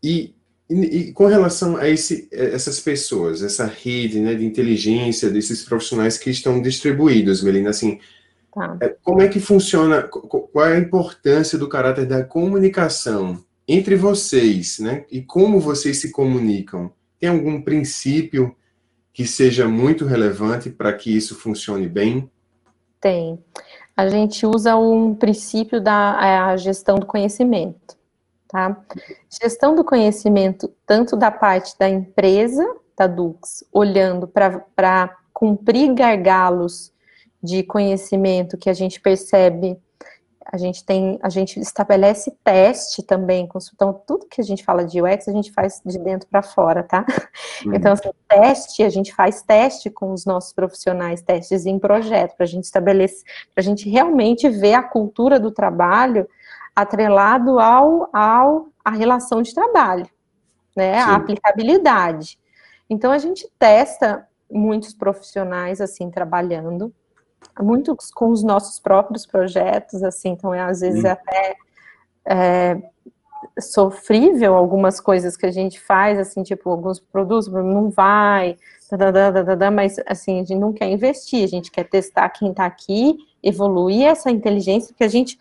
E, e, e, com relação a esse, essas pessoas, essa rede né, de inteligência desses profissionais que estão distribuídos, Melina, assim, tá. É, como é que funciona, qual é a importância do caráter da comunicação entre vocês, né? E como vocês se comunicam? Tem algum princípio que seja muito relevante para que isso funcione bem? Tem. A gente usa um princípio da gestão do conhecimento. Tá? Gestão do conhecimento, tanto da parte da empresa, da Dux, olhando para cumprir gargalos de conhecimento que a gente percebe, a gente tem, a gente estabelece teste também, então tudo que a gente fala de UX, a gente faz de dentro para fora, tá? Uhum. Então, assim, teste, a gente faz teste com os nossos profissionais, testes em projeto, para a gente estabelecer, para a gente realmente ver a cultura do trabalho atrelado ao, ao a relação de trabalho, né? Sim. A aplicabilidade. Então a gente testa muitos profissionais assim trabalhando, muitos com os nossos próprios projetos, assim, então é, às vezes é até é, sofrível algumas coisas que a gente faz, assim, tipo, alguns produtos, não vai, mas assim, a gente não quer investir, a gente quer testar quem está aqui, evoluir essa inteligência, que a gente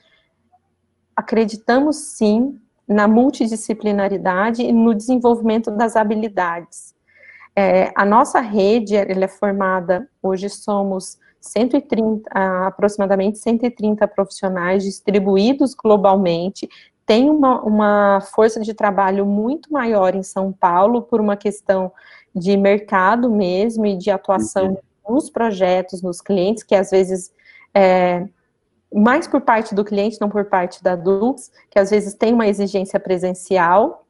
acreditamos sim na multidisciplinaridade e no desenvolvimento das habilidades. É, a nossa rede ela é formada, hoje somos 130, aproximadamente 130 profissionais distribuídos globalmente, tem uma, uma força de trabalho muito maior em São Paulo por uma questão de mercado mesmo e de atuação uhum. nos projetos, nos clientes, que às vezes é, mais por parte do cliente, não por parte da Dux, que às vezes tem uma exigência presencial,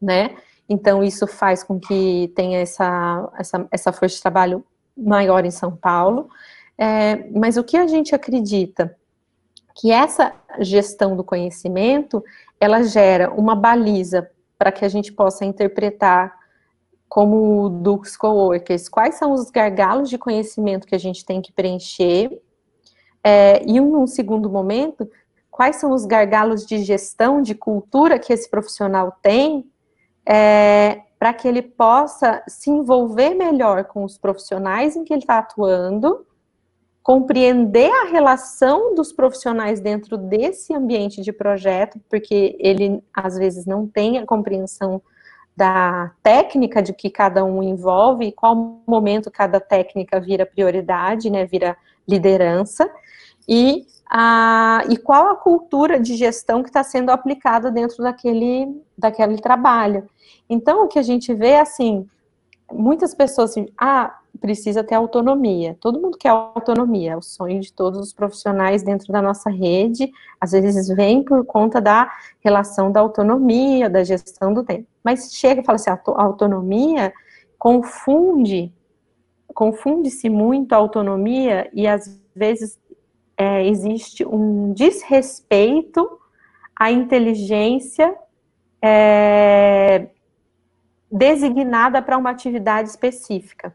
né? Então, isso faz com que tenha essa, essa, essa força de trabalho maior em São Paulo. É, mas o que a gente acredita? Que essa gestão do conhecimento, ela gera uma baliza para que a gente possa interpretar como Dux Coworkers, quais são os gargalos de conhecimento que a gente tem que preencher é, e um, segundo momento, quais são os gargalos de gestão, de cultura que esse profissional tem, é, para que ele possa se envolver melhor com os profissionais em que ele está atuando, compreender a relação dos profissionais dentro desse ambiente de projeto, porque ele às vezes não tem a compreensão da técnica de que cada um envolve e qual momento cada técnica vira prioridade, né, vira liderança, e, a, e qual a cultura de gestão que está sendo aplicada dentro daquele, daquele trabalho. Então, o que a gente vê é assim, muitas pessoas assim, ah, precisa ter autonomia. Todo mundo quer autonomia, é o sonho de todos os profissionais dentro da nossa rede, às vezes vem por conta da relação da autonomia, da gestão do tempo. Mas chega e fala assim, a autonomia confunde, confunde-se muito a autonomia e às vezes é, existe um desrespeito à inteligência é, designada para uma atividade específica.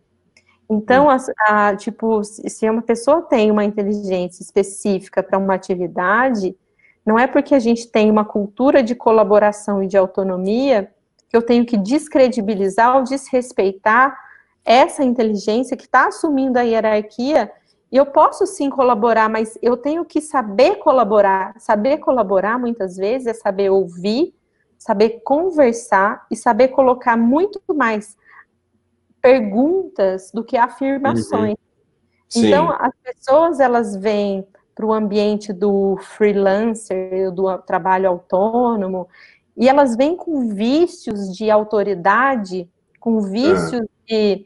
Então, a, a, tipo, se uma pessoa tem uma inteligência específica para uma atividade, não é porque a gente tem uma cultura de colaboração e de autonomia que eu tenho que descredibilizar ou desrespeitar essa inteligência que está assumindo a hierarquia. E eu posso sim colaborar, mas eu tenho que saber colaborar. Saber colaborar, muitas vezes, é saber ouvir, saber conversar e saber colocar muito mais perguntas do que afirmações. Uhum. Então, as pessoas, elas vêm para o ambiente do freelancer, do trabalho autônomo, e elas vêm com vícios de autoridade, com vícios ah. de,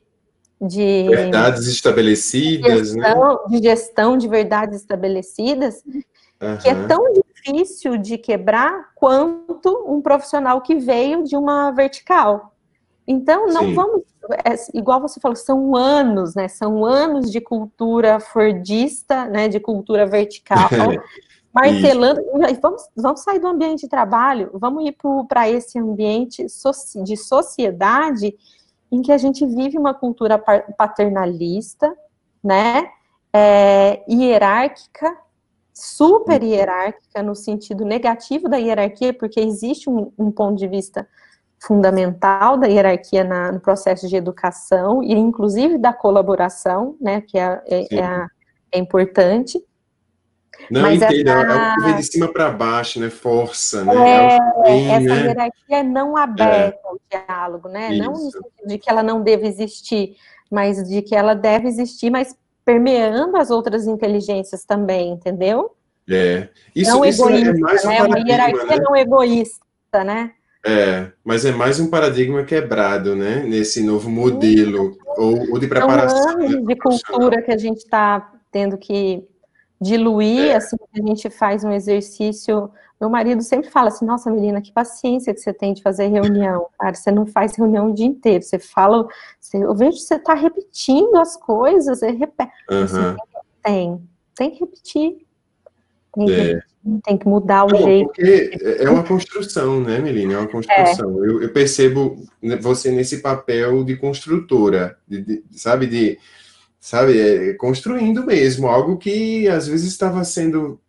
de, Verdades estabelecidas, de né? gestão, né? De gestão de verdades estabelecidas, uhum. que é tão difícil de quebrar quanto um profissional que veio de uma vertical. Então, não Sim. vamos, é, igual você falou, são anos, né? São anos de cultura fordista, né? De cultura vertical, martelando. Vamos, vamos sair do ambiente de trabalho, vamos ir para esse ambiente de sociedade em que a gente vive uma cultura paternalista, né? É, hierárquica, super hierárquica no sentido negativo da hierarquia, porque existe um, um ponto de vista fundamental da hierarquia na, no processo de educação e inclusive da colaboração, né, que é, é, é, a, é importante. Não, Mas entendo, essa... é o que vem de cima para baixo, né, força, né, é, é essa né? hierarquia é não aberta ao diálogo, né, Isso. não de que ela não deve existir, mas de que ela deve existir, mas permeando as outras inteligências também, entendeu? É, isso, não isso egoísta, é mais um né? Uma hierarquia né? não egoísta, né? É, mas é mais um paradigma quebrado, né? Nesse novo modelo, ou, ou de preparação. São anos de cultura que a gente está tendo que diluir, é. assim, a gente faz um exercício. Meu marido sempre fala assim, nossa, menina, que paciência que você tem de fazer reunião, cara, você não faz reunião o dia inteiro, você fala, você, eu vejo que você está repetindo as coisas, você repete. Uhum. Assim, tem, tem que repetir. Tem que, é. Tem que mudar o não, jeito. É uma construção, né, Melina? É uma construção. É. Eu, eu, percebo você nesse papel de construtora, de, de, sabe, de sabe, é, construindo mesmo, algo que às vezes estava sendo,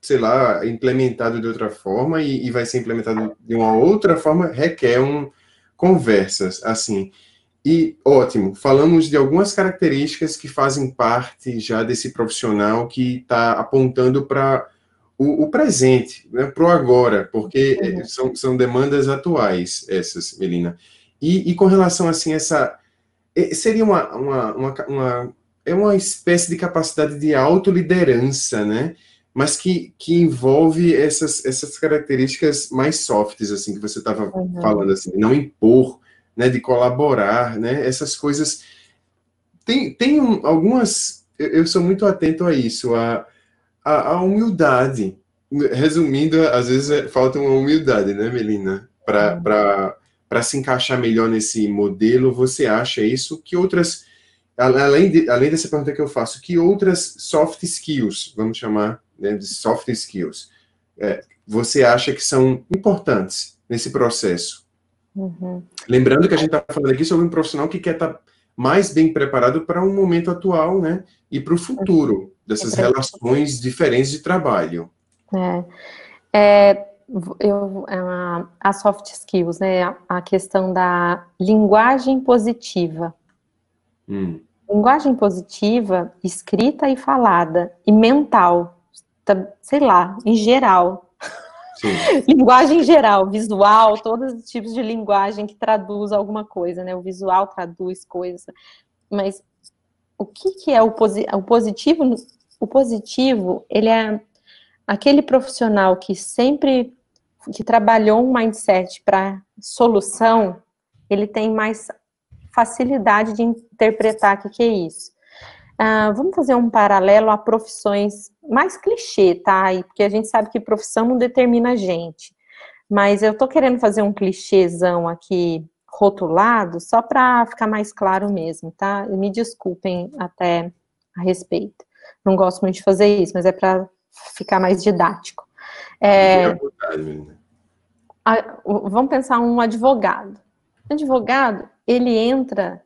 sei lá, implementado de outra forma e, e vai ser implementado de uma outra forma, requer um, conversas, assim. E ótimo, falamos de algumas características que fazem parte já desse profissional que está apontando para o, o, presente, né, para o agora, porque uhum. são, são demandas atuais essas, Melina. E, e com relação assim essa seria uma, uma, uma, uma, é uma espécie de capacidade de autoliderança, né? Mas que, que envolve essas, essas características mais softs, assim, que você estava uhum. falando, assim, não impor, né, de colaborar, né, essas coisas. Tem, tem um, algumas, eu, eu, sou muito atento a isso, a, a, a, humildade. Resumindo, às vezes é, falta uma humildade, né, Melina, para uhum. se encaixar melhor nesse modelo. Você acha isso? Que outras, além, de, além dessa pergunta que eu faço, que outras soft skills, vamos chamar né, de soft skills, é, você acha que são importantes nesse processo? Uhum. Lembrando que a gente está falando aqui sobre um profissional que quer estar tá mais bem preparado para um momento atual, né? E para o futuro dessas é relações diferentes de trabalho. É, é eu, a, soft skills, né? A, a questão da linguagem positiva. Hum. Linguagem positiva, escrita e falada, e mental, sei lá, em geral. linguagem geral, visual, todos os tipos de linguagem que traduz alguma coisa, né? O visual traduz coisas. Mas o que, que é o, posi o positivo? O positivo, ele é aquele profissional que sempre que trabalhou um mindset para solução, ele tem mais facilidade de interpretar o que, que é isso. Ah, vamos fazer um paralelo a profissões mais clichê, tá? Porque a gente sabe que profissão não determina a gente. Mas eu tô querendo fazer um clichêzão aqui rotulado, só para ficar mais claro mesmo, tá? Me desculpem até a respeito. Não gosto muito de fazer isso, mas é para ficar mais didático. É, a, vamos pensar um advogado. O advogado, ele entra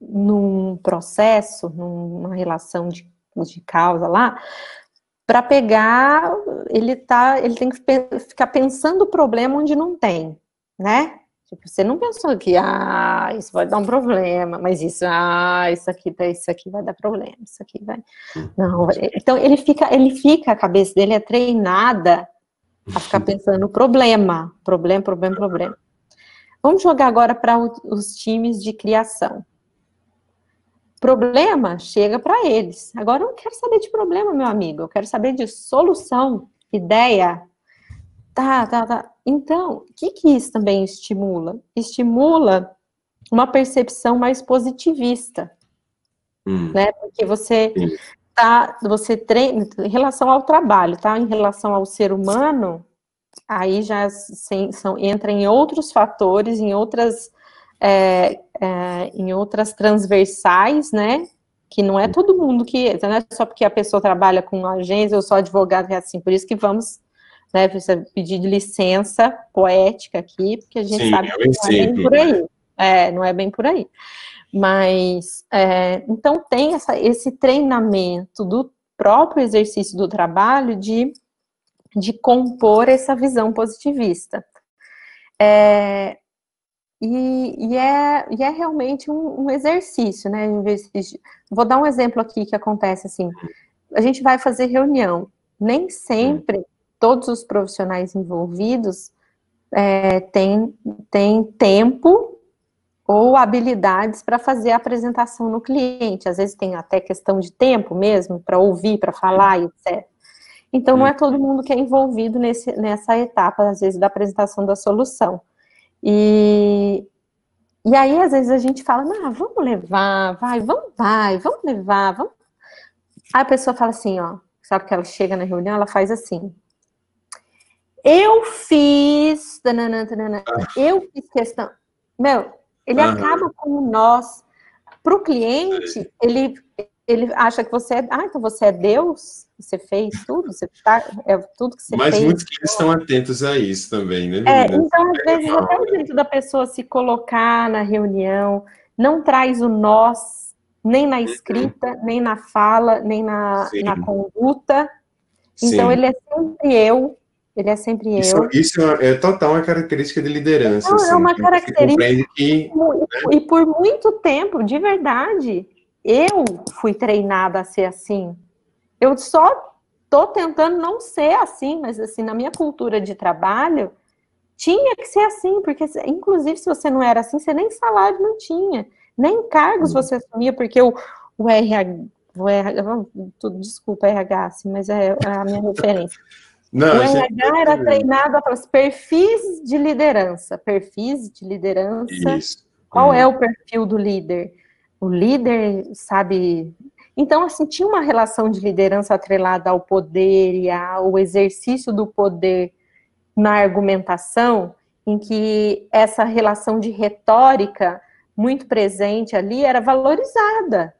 num processo, numa relação de, de causa lá, para pegar, ele tá, ele tem que ficar pensando o problema onde não tem, né? Tipo, você não pensou que, ah, isso vai dar um problema, mas isso, ah, isso aqui, isso aqui vai dar problema, isso aqui vai. Não, então ele fica, ele fica, a cabeça dele é treinada a ficar pensando no problema, problema, problema, problema. Vamos jogar agora para os times de criação. Problema chega para eles. Agora eu não quero saber de problema, meu amigo, eu quero saber de solução, ideia. Tá, tá, tá. Então, o que, que isso também estimula? Estimula uma percepção mais positivista, hum. né? Porque você tá, você treina em relação ao trabalho, tá? Em relação ao ser humano, aí já sem, são, entra em outros fatores, em outras, é, é, em outras transversais, né? Que não é todo mundo que, não é só porque a pessoa trabalha com agência, eu sou advogado, é assim, por isso que vamos né? Precisa pedir licença poética aqui, porque a gente Sim, sabe é que não é bem por aí. É, não é bem por aí. Mas, é, então tem essa, esse treinamento do próprio exercício do trabalho de, de compor essa visão positivista. É, e, e, é, e é realmente um, um exercício, né? Vou dar um exemplo aqui que acontece assim. A gente vai fazer reunião. Nem sempre todos os profissionais envolvidos é, têm, têm tempo ou habilidades para fazer a apresentação no cliente. Às vezes tem até questão de tempo mesmo, para ouvir, para falar, etc. Então, não é todo mundo que é envolvido nesse, nessa etapa, às vezes, da apresentação da solução. E, e aí, às vezes, a gente fala, ah, vamos levar, vai, vamos, vai, vamos levar, vamos. Aí a pessoa fala assim, ó, sabe que ela chega na reunião, ela faz assim, eu fiz. Tanana, tanana, eu fiz questão. Meu, ele uhum. acaba com nós. Para o cliente, ele, ele acha que você é. Ah, então você é Deus? Você fez tudo? Você tá, é tudo que você Mas fez. Mas muitos clientes estão atentos a isso também, né? É, então, às vezes, até o jeito da pessoa se colocar na reunião, não traz o nós, nem na uhum. escrita, nem na fala, nem na, na conduta. Então, Sim. ele é sempre eu, ele é sempre isso, eu. Isso é, é total uma característica de liderança. Não, é assim, é uma característica. Que, né? E por muito tempo, de verdade, eu fui treinada a ser assim. Eu só tô tentando não ser assim, mas assim, na minha cultura de trabalho, tinha que ser assim, porque inclusive se você não era assim, você nem salário não tinha, nem cargos você assumia, porque o, o RH, o RH, tudo, desculpa RH, assim, mas é, é a minha referência. Não, o RH era treinado para os perfis de liderança. Perfis de liderança. Isso. Qual hum. é o perfil do líder? O líder sabe. Então, assim, tinha uma relação de liderança atrelada ao poder e ao exercício do poder na argumentação, em que essa relação de retórica muito presente ali era valorizada.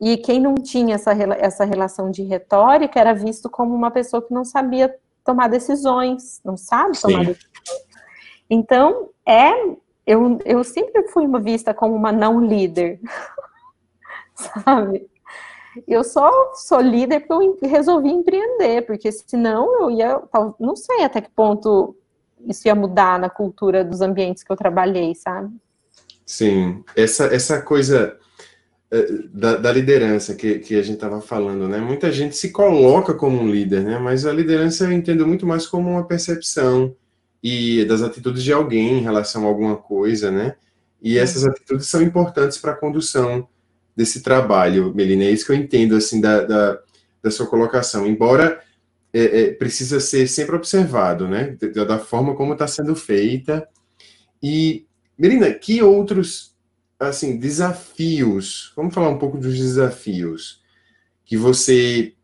E quem não tinha essa, essa relação de retórica era visto como uma pessoa que não sabia tomar decisões, não sabe tomar Sim. decisões. Então, é, eu, eu sempre fui uma vista como uma não líder, sabe? Eu só sou líder porque eu resolvi empreender, porque senão eu ia, não sei até que ponto isso ia mudar na cultura dos ambientes que eu trabalhei, sabe? Sim, essa, essa coisa da, da, liderança que, que a gente estava falando, né? Muita gente se coloca como um líder, né? Mas a liderança eu entendo muito mais como uma percepção e das atitudes de alguém em relação a alguma coisa, né? E essas atitudes são importantes para a condução desse trabalho, Melina. É isso que eu entendo, assim, da, da, da sua colocação. Embora é, é, precisa ser sempre observado, né? Da, da forma como está sendo feita. E, Melina, que outros assim, desafios. Vamos falar um pouco dos desafios que você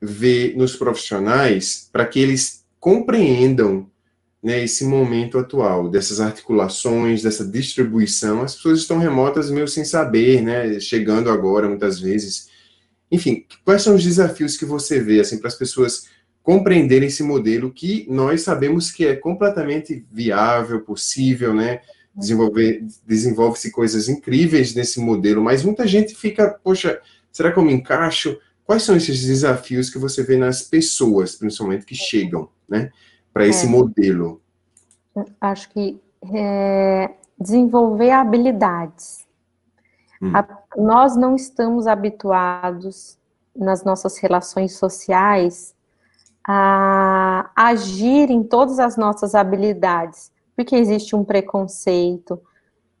vê nos profissionais para que eles compreendam né, esse momento atual, dessas articulações, dessa distribuição. As pessoas estão remotas meio sem saber, né, chegando agora muitas vezes. Enfim, quais são os desafios que você vê assim para as pessoas compreenderem esse modelo que nós sabemos que é completamente viável, possível, né? Desenvolver, desenvolve-se coisas incríveis nesse modelo, mas muita gente fica, poxa, será que eu me encaixo? Quais são esses desafios que você vê nas pessoas, principalmente, que chegam, né, para esse é. modelo? Acho que é, desenvolver habilidades. Hum. A, nós não estamos habituados nas nossas relações sociais a agir em todas as nossas habilidades porque existe um preconceito,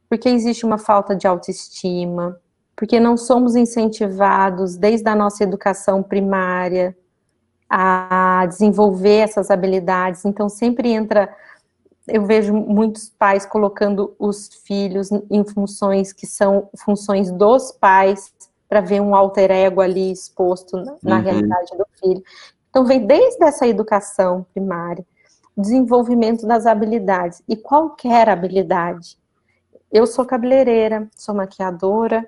porque existe uma falta de autoestima, porque não somos incentivados desde a nossa educação primária a desenvolver essas habilidades. Então sempre entra, eu vejo muitos pais colocando os filhos em funções que são funções dos pais para ver um alter ego ali exposto na, uhum. realidade do filho. Então vem desde essa educação primária desenvolvimento das habilidades, e qualquer habilidade. Eu sou cabeleireira, sou maquiadora,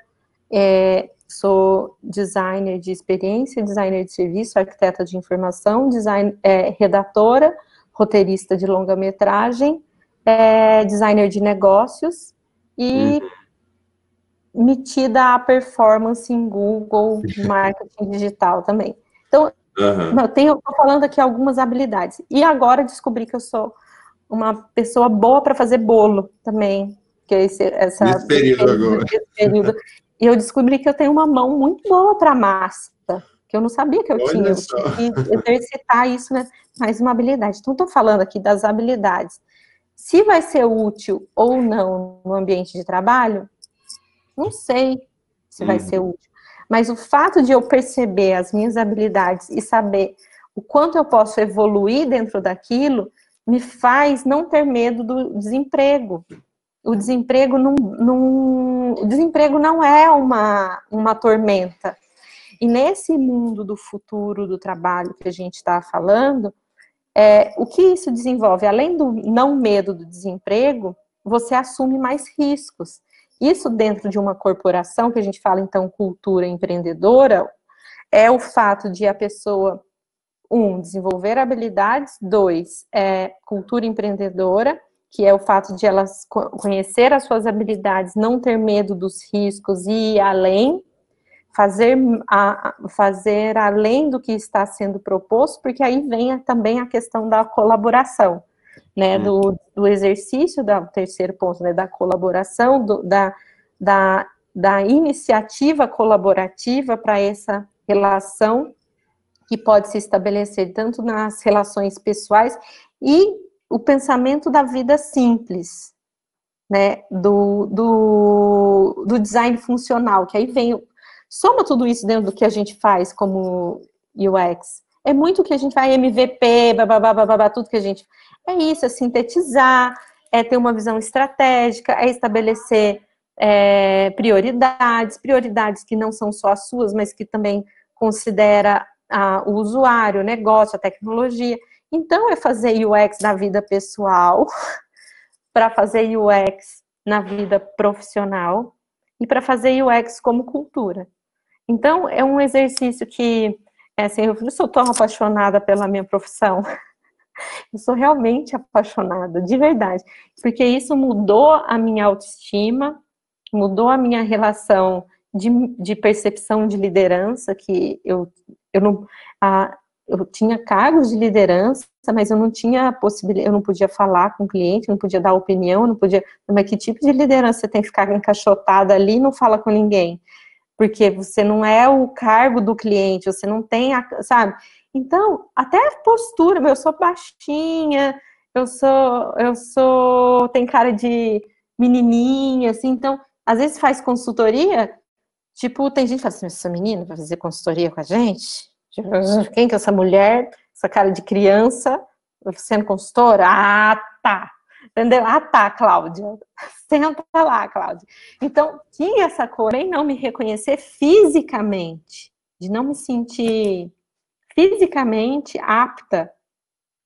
é, sou designer de experiência, designer de serviço, arquiteta de informação, design, é, redatora, roteirista de longa-metragem, é, designer de negócios e uhum. metida a performance em Google, marketing digital também. Então, Uhum. Eu tenho, tô falando aqui algumas habilidades. E agora descobri que eu sou uma pessoa boa para fazer bolo também. Que é esse, essa, Nesse período agora. Período. E eu descobri que eu tenho uma mão muito boa para massa, que eu não sabia que eu Olha tinha. Só. Eu exercitar isso, né? Mais uma habilidade. Então, estou falando aqui das habilidades. Se vai ser útil ou não no ambiente de trabalho, não sei se vai uhum. ser útil. Mas o fato de eu perceber as minhas habilidades e saber o quanto eu posso evoluir dentro daquilo, me faz não ter medo do desemprego. O desemprego não, não, o desemprego não é uma, uma tormenta. E nesse mundo do futuro do trabalho que a gente está falando, é, o que isso desenvolve? Além do não medo do desemprego, você assume mais riscos. Isso dentro de uma corporação, que a gente fala então cultura empreendedora, é o fato de a pessoa, um, desenvolver habilidades, dois, é cultura empreendedora, que é o fato de elas conhecer as suas habilidades, não ter medo dos riscos e ir além, fazer, a, fazer além do que está sendo proposto, porque aí vem também a questão da colaboração né, do, uhum. do exercício, da, terceiro ponto, né, da colaboração, do, da, da, da iniciativa colaborativa para essa relação que pode se estabelecer tanto nas relações pessoais e o pensamento da vida simples, né, do, do, do design funcional, que aí vem, soma tudo isso dentro do que a gente faz como UX, é muito que a gente vai MVP, babá, babá, tudo que a gente é isso, é sintetizar, é ter uma visão estratégica, é estabelecer é, prioridades, prioridades que não são só as suas, mas que também considera a, o usuário, o negócio, a tecnologia. Então, é fazer UX na vida pessoal, para fazer UX na vida profissional e para fazer UX como cultura. Então, é um exercício que, é assim, eu sou tão apaixonada pela minha profissão, Eu sou realmente apaixonada, de verdade, porque isso mudou a minha autoestima, mudou a minha relação de, de percepção de liderança, que eu, eu não. A, eu tinha cargos de liderança, mas eu não tinha possibilidade, eu não podia falar com o cliente, não podia dar opinião, não podia. Mas que tipo de liderança você tem que ficar encaixotada ali e não fala com ninguém? porque você não é o cargo do cliente, você não tem, a, sabe? Então, até a postura, eu sou baixinha, eu sou, eu sou, tem cara de menininha, assim, então, às vezes faz consultoria, tipo, tem gente que fala assim, essa menina vai fazer consultoria com a gente? Quem que é essa mulher, essa cara de criança, sendo consultora? Ah, tá, entendeu? Ah, tá, Cláudia, senta lá, Cláudia. Então, tinha essa coisa, nem não me reconhecer fisicamente, de não me sentir fisicamente apta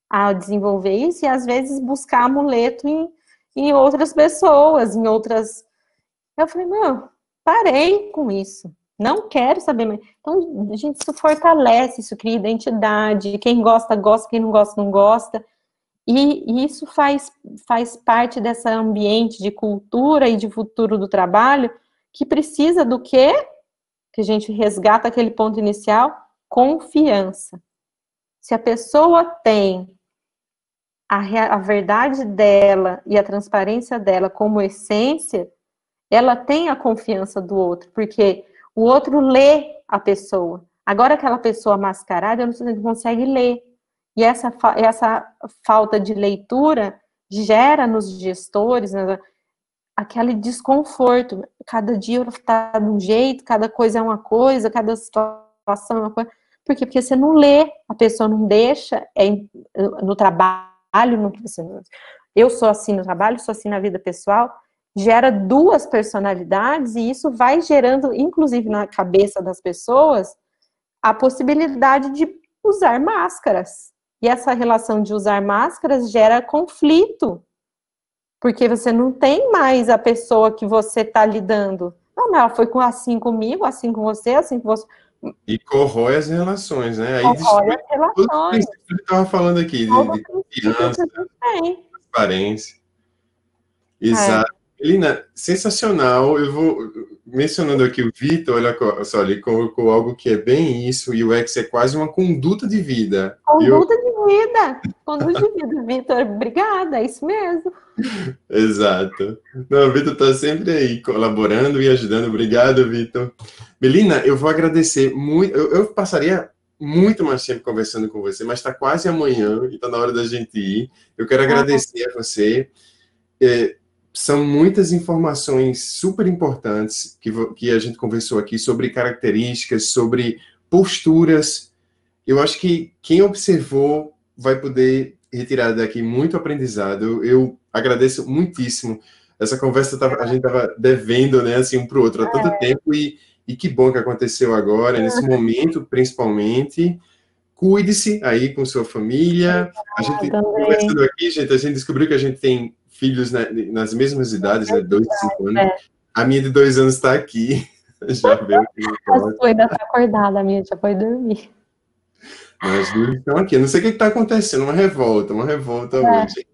a desenvolver isso e às vezes buscar amuleto em, em outras pessoas, em outras. Eu falei, não, parei com isso. Não quero saber mais. Então, a gente se fortalece, isso cria identidade. Quem gosta, gosta, quem não gosta, não gosta. E, isso faz, faz parte desse ambiente de cultura e de futuro do trabalho que precisa do quê? Que a gente resgata aquele ponto inicial, confiança. Se a pessoa tem a, a verdade dela e a transparência dela como essência, ela tem a confiança do outro, porque o outro lê a pessoa. Agora, aquela pessoa mascarada, não consegue ler. E essa, essa falta de leitura gera nos gestores né, aquele desconforto. Cada dia está de um jeito, cada coisa é uma coisa, cada situação é uma coisa. Por quê? Porque você não lê, a pessoa não deixa, é, no trabalho no que você. Eu sou assim no trabalho, sou assim na vida pessoal, gera duas personalidades e isso vai gerando, inclusive na cabeça das pessoas, a possibilidade de usar máscaras. E essa relação de usar máscaras gera conflito, porque você não tem mais a pessoa que você está lidando. Não, mas ela foi assim comigo, assim com você, assim com você. E corrói as relações, né? Aí corrói as relações. que estava falando aqui, de, de confiança, transparência. Exato. É. Elina, sensacional. Eu vou mencionando aqui o Vitor, olha só, ele colocou algo que é bem isso, e o X é quase uma conduta de vida. Conduta eu... de vida, conduta de vida, Vitor. Obrigada, é isso mesmo. Exato. Não, o Vitor está sempre aí colaborando e ajudando. Obrigado, Vitor. Melina, eu vou agradecer muito. Eu, eu, passaria muito mais tempo conversando com você, mas está quase amanhã e está na hora da gente ir. Eu quero agradecer a você. É, são muitas informações super importantes que, que a gente conversou aqui sobre características, sobre posturas. Eu acho que quem observou vai poder retirar daqui muito aprendizado. Eu agradeço muitíssimo. Essa conversa tava, a gente estava devendo, né, assim, um para o outro há tanto é. tempo e e que bom que aconteceu agora, nesse momento, principalmente. Cuide-se aí com sua família. A gente, conversando aqui, gente, a gente descobriu que a gente tem filhos na, nas mesmas idades, né? Dois, cinco anos. É. A minha de dois anos está aqui. Já veio aqui. A sua ainda está acordada, a minha já foi dormir. As duas estão aqui. Eu não sei o que está acontecendo, uma revolta, uma revolta é. hoje.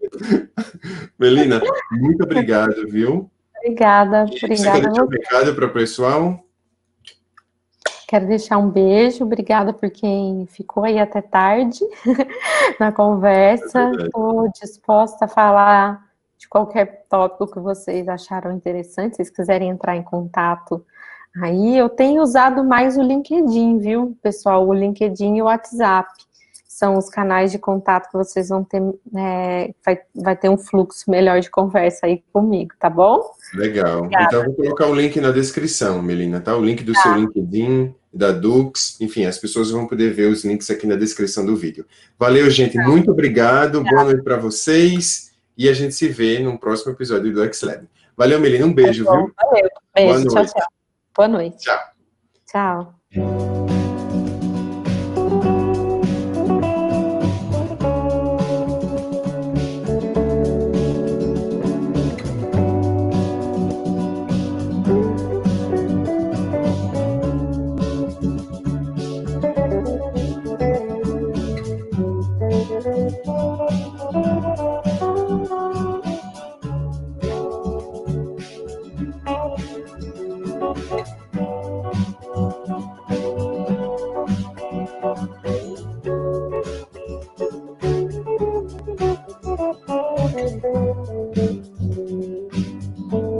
Melina, muito obrigado, viu? Obrigada, e obrigada. Você quer deixar um recado para o pessoal? Quero deixar um beijo, obrigada por quem ficou aí até tarde na conversa. Estou é disposta a falar de qualquer tópico que vocês acharam interessante, se vocês quiserem entrar em contato aí. Eu tenho usado mais o LinkedIn, viu, pessoal? O LinkedIn e o WhatsApp são os canais de contato que vocês vão ter, é, vai, vai ter um fluxo melhor de conversa aí comigo, tá bom? Legal. Obrigada. Então, eu vou colocar o link na descrição, Melina, tá? O link do tá. seu LinkedIn, da Dux, enfim, as pessoas vão poder ver os links aqui na descrição do vídeo. Valeu, gente, tá. muito obrigado, boa noite para vocês, e a gente se vê no próximo episódio do XLab. Valeu, Melina, um beijo, tá viu? Valeu, beijo, boa tchau, tchau. Boa noite. Tchau. Tchau.